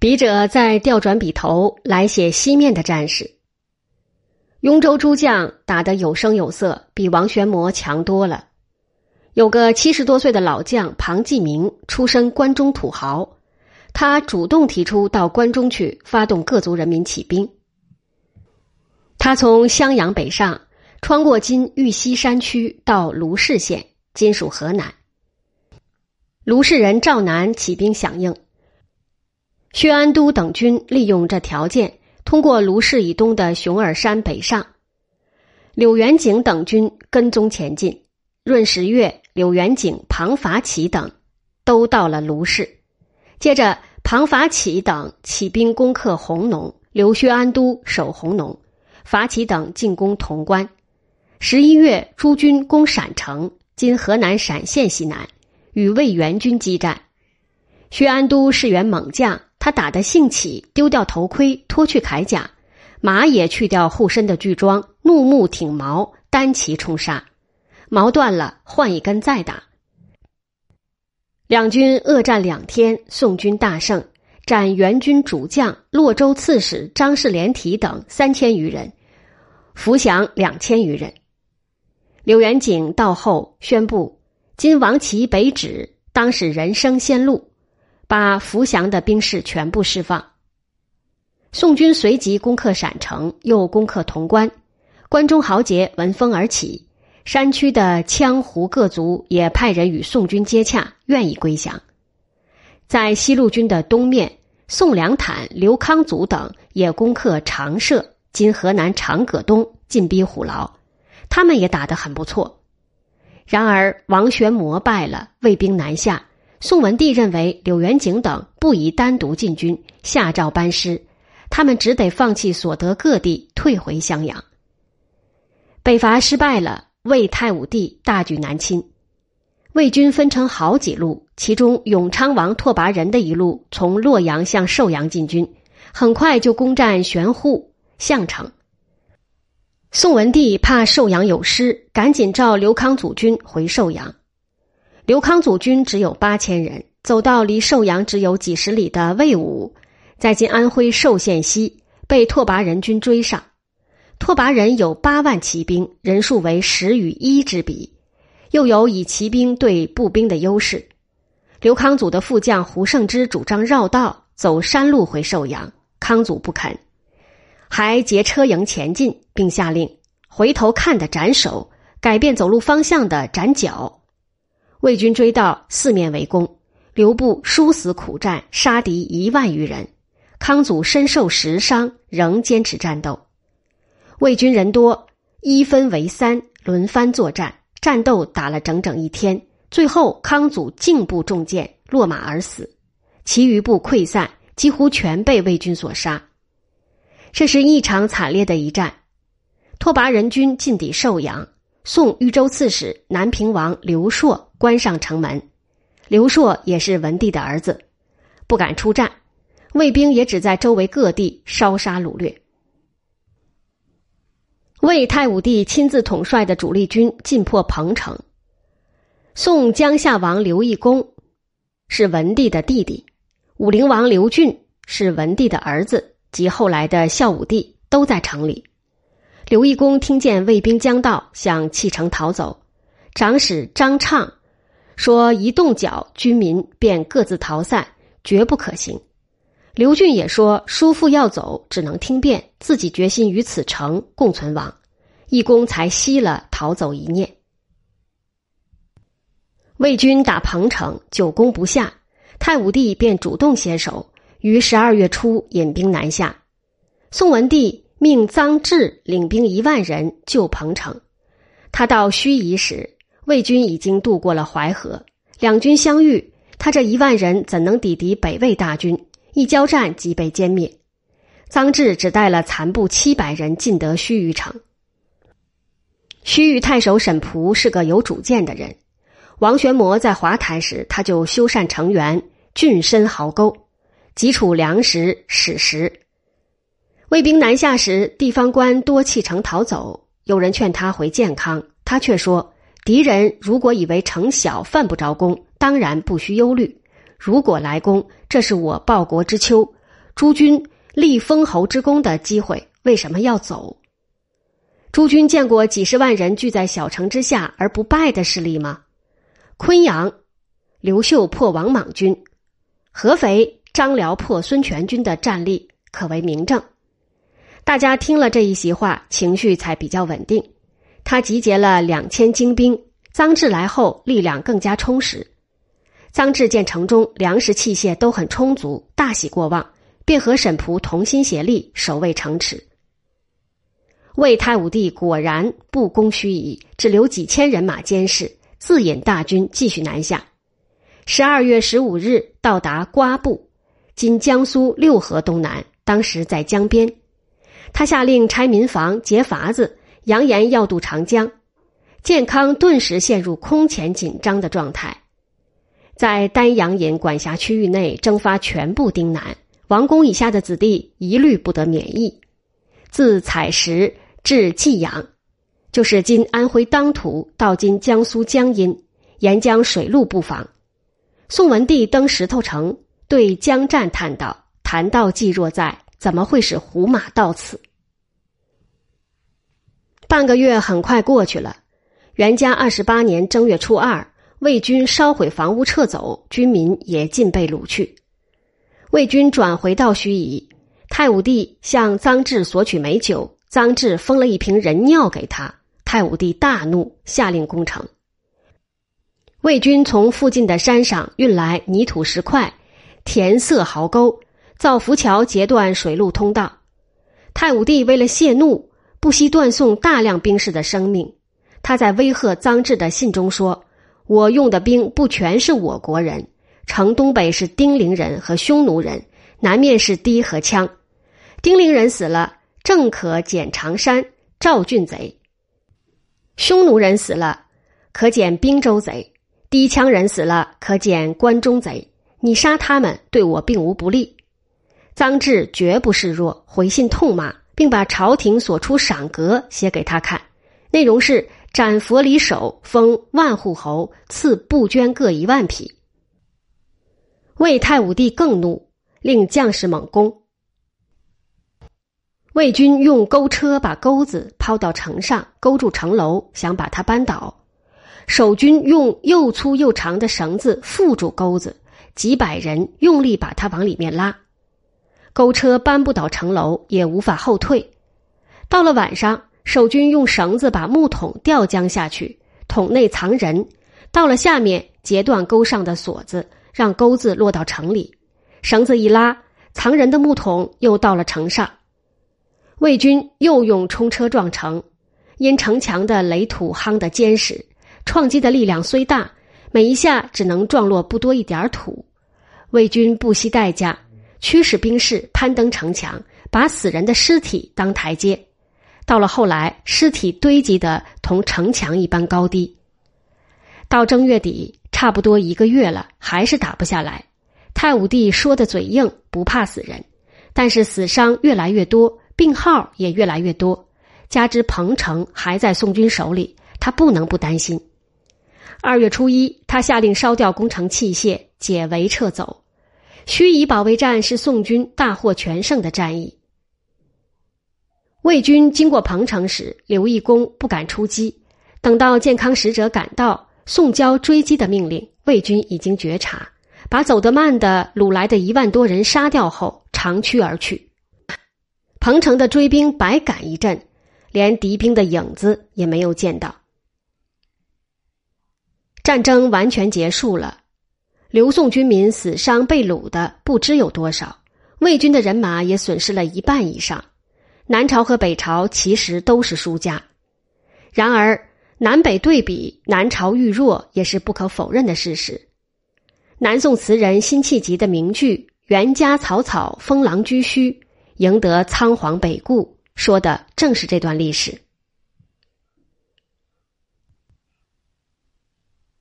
笔者再调转笔头来写西面的战士。雍州诸将打得有声有色，比王玄谟强多了。有个七十多岁的老将庞继明，出身关中土豪，他主动提出到关中去发动各族人民起兵。他从襄阳北上，穿过今玉溪山区，到卢氏县（今属河南）。卢氏人赵南起兵响应。薛安都等军利用这条件，通过卢氏以东的熊耳山北上。柳元景等军跟踪前进。闰十月，柳元景、庞法启等都到了卢氏。接着，庞法启等起兵攻克弘农，留薛安都守弘农。法启等进攻潼关。十一月，诸军攻陕城（今河南陕县西南），与魏元军激战。薛安都是员猛将。他打得兴起，丢掉头盔，脱去铠甲，马也去掉护身的具装，怒目挺矛，单骑冲杀，矛断了，换一根再打。两军恶战两天，宋军大胜，斩元军主将洛州刺史张氏连体等三千余人，俘降两千余人。柳元景到后宣布：今王旗北指，当使人生先路。把伏降的兵士全部释放。宋军随即攻克陕城，又攻克潼关。关中豪杰闻风而起，山区的羌胡各族也派人与宋军接洽，愿意归降。在西路军的东面，宋良坦、刘康祖等也攻克长社（今河南长葛东），进逼虎牢。他们也打得很不错。然而王玄谟败了，魏兵南下。宋文帝认为柳元景等不宜单独进军，下诏班师，他们只得放弃所得各地，退回襄阳。北伐失败了，魏太武帝大举南侵，魏军分成好几路，其中永昌王拓跋仁的一路从洛阳向寿阳进军，很快就攻占玄户、项城。宋文帝怕寿阳有失，赶紧召刘康祖军回寿阳。刘康祖军只有八千人，走到离寿阳只有几十里的魏武，在今安徽寿县西，被拓跋人军追上。拓跋人有八万骑兵，人数为十与一之比，又有以骑兵对步兵的优势。刘康祖的副将胡胜之主张绕道走山路回寿阳，康祖不肯，还劫车营前进，并下令回头看的斩首，改变走路方向的斩脚。魏军追到，四面围攻，刘部殊死苦战，杀敌一万余人。康祖身受十伤，仍坚持战斗。魏军人多，一分为三，轮番作战，战斗打了整整一天。最后，康祖颈部中箭，落马而死，其余部溃散，几乎全被魏军所杀。这是异常惨烈的一战。拓跋人军进抵寿阳。宋豫州刺史南平王刘硕关上城门，刘硕也是文帝的儿子，不敢出战，魏兵也只在周围各地烧杀掳掠。魏太武帝亲自统帅的主力军进破彭城。宋江夏王刘义恭是文帝的弟弟，武陵王刘俊是文帝的儿子及后来的孝武帝，都在城里。刘义公听见魏兵将到，想弃城逃走。长史张畅说：“一动脚，军民便各自逃散，绝不可行。”刘俊也说：“叔父要走，只能听便，自己决心与此城共存亡。”义公才息了逃走一念。魏军打彭城，久攻不下，太武帝便主动携手，于十二月初引兵南下。宋文帝。命臧志领兵一万人救彭城。他到盱眙时，魏军已经渡过了淮河。两军相遇，他这一万人怎能抵敌北魏大军？一交战即被歼灭。臧志只带了残部七百人进得盱眙城。盱眙太守沈仆是个有主见的人。王玄谟在华台时，他就修缮城垣，浚深壕沟，汲储粮食、矢石。魏兵南下时，地方官多弃城逃走。有人劝他回建康，他却说：“敌人如果以为城小犯不着攻，当然不需忧虑；如果来攻，这是我报国之秋，诸君立封侯之功的机会，为什么要走？诸君见过几十万人聚在小城之下而不败的势力吗？昆阳，刘秀破王莽军；合肥，张辽破孙权军的战力可为明证。大家听了这一席话，情绪才比较稳定。他集结了两千精兵，臧质来后，力量更加充实。臧质见城中粮食器械都很充足，大喜过望，便和沈仆同心协力守卫城池。魏太武帝果然不攻盱眙，只留几千人马监视，自引大军继续南下。十二月十五日到达瓜埠，今江苏六合东南，当时在江边。他下令拆民房、劫筏子，扬言要渡长江。健康顿时陷入空前紧张的状态，在丹阳尹管辖区域内征发全部丁男，王公以下的子弟一律不得免役。自采石。至济阳，就是今安徽当涂到今江苏江阴，沿江水陆布防。宋文帝登石头城，对江战叹道：“谈道济若在，怎么会使胡马到此？”半个月很快过去了。元嘉二十八年正月初二，魏军烧毁房屋撤走，军民也尽被掳去。魏军转回到盱眙，太武帝向臧质索取美酒。臧质封了一瓶人尿给他，太武帝大怒，下令攻城。魏军从附近的山上运来泥土石块，填塞壕沟，造浮桥截断水陆通道。太武帝为了泄怒，不惜断送大量兵士的生命。他在威吓臧质的信中说：“我用的兵不全是我国人，城东北是丁陵人和匈奴人，南面是堤和羌。丁陵人死了。”正可减长山赵郡贼，匈奴人死了，可减滨州贼；低羌人死了，可减关中贼。你杀他们，对我并无不利。臧质绝不示弱，回信痛骂，并把朝廷所出赏格写给他看，内容是斩佛离首，封万户侯，赐布绢各一万匹。魏太武帝更怒，令将士猛攻。魏军用钩车把钩子抛到城上，勾住城楼，想把它扳倒。守军用又粗又长的绳子缚住钩子，几百人用力把它往里面拉。钩车扳不倒城楼，也无法后退。到了晚上，守军用绳子把木桶吊江下去，桶内藏人。到了下面，截断钩上的锁子，让钩子落到城里。绳子一拉，藏人的木桶又到了城上。魏军又用冲车撞城，因城墙的垒土夯得坚实，撞击的力量虽大，每一下只能撞落不多一点土。魏军不惜代价驱使兵士攀登城墙，把死人的尸体当台阶。到了后来，尸体堆积的同城墙一般高低。到正月底，差不多一个月了，还是打不下来。太武帝说的嘴硬，不怕死人，但是死伤越来越多。病号也越来越多，加之彭城还在宋军手里，他不能不担心。二月初一，他下令烧掉攻城器械，解围撤走。盱眙保卫战是宋军大获全胜的战役。魏军经过彭城时，刘义公不敢出击。等到健康使者赶到，送交追击的命令，魏军已经觉察，把走得慢的掳来的一万多人杀掉后，长驱而去。彭城的追兵百赶一阵，连敌兵的影子也没有见到。战争完全结束了，刘宋军民死伤被掳的不知有多少，魏军的人马也损失了一半以上。南朝和北朝其实都是输家，然而南北对比，南朝愈弱也是不可否认的事实。南宋词人辛弃疾的名句“袁家草草，封狼居胥”。赢得仓皇北顾，说的正是这段历史。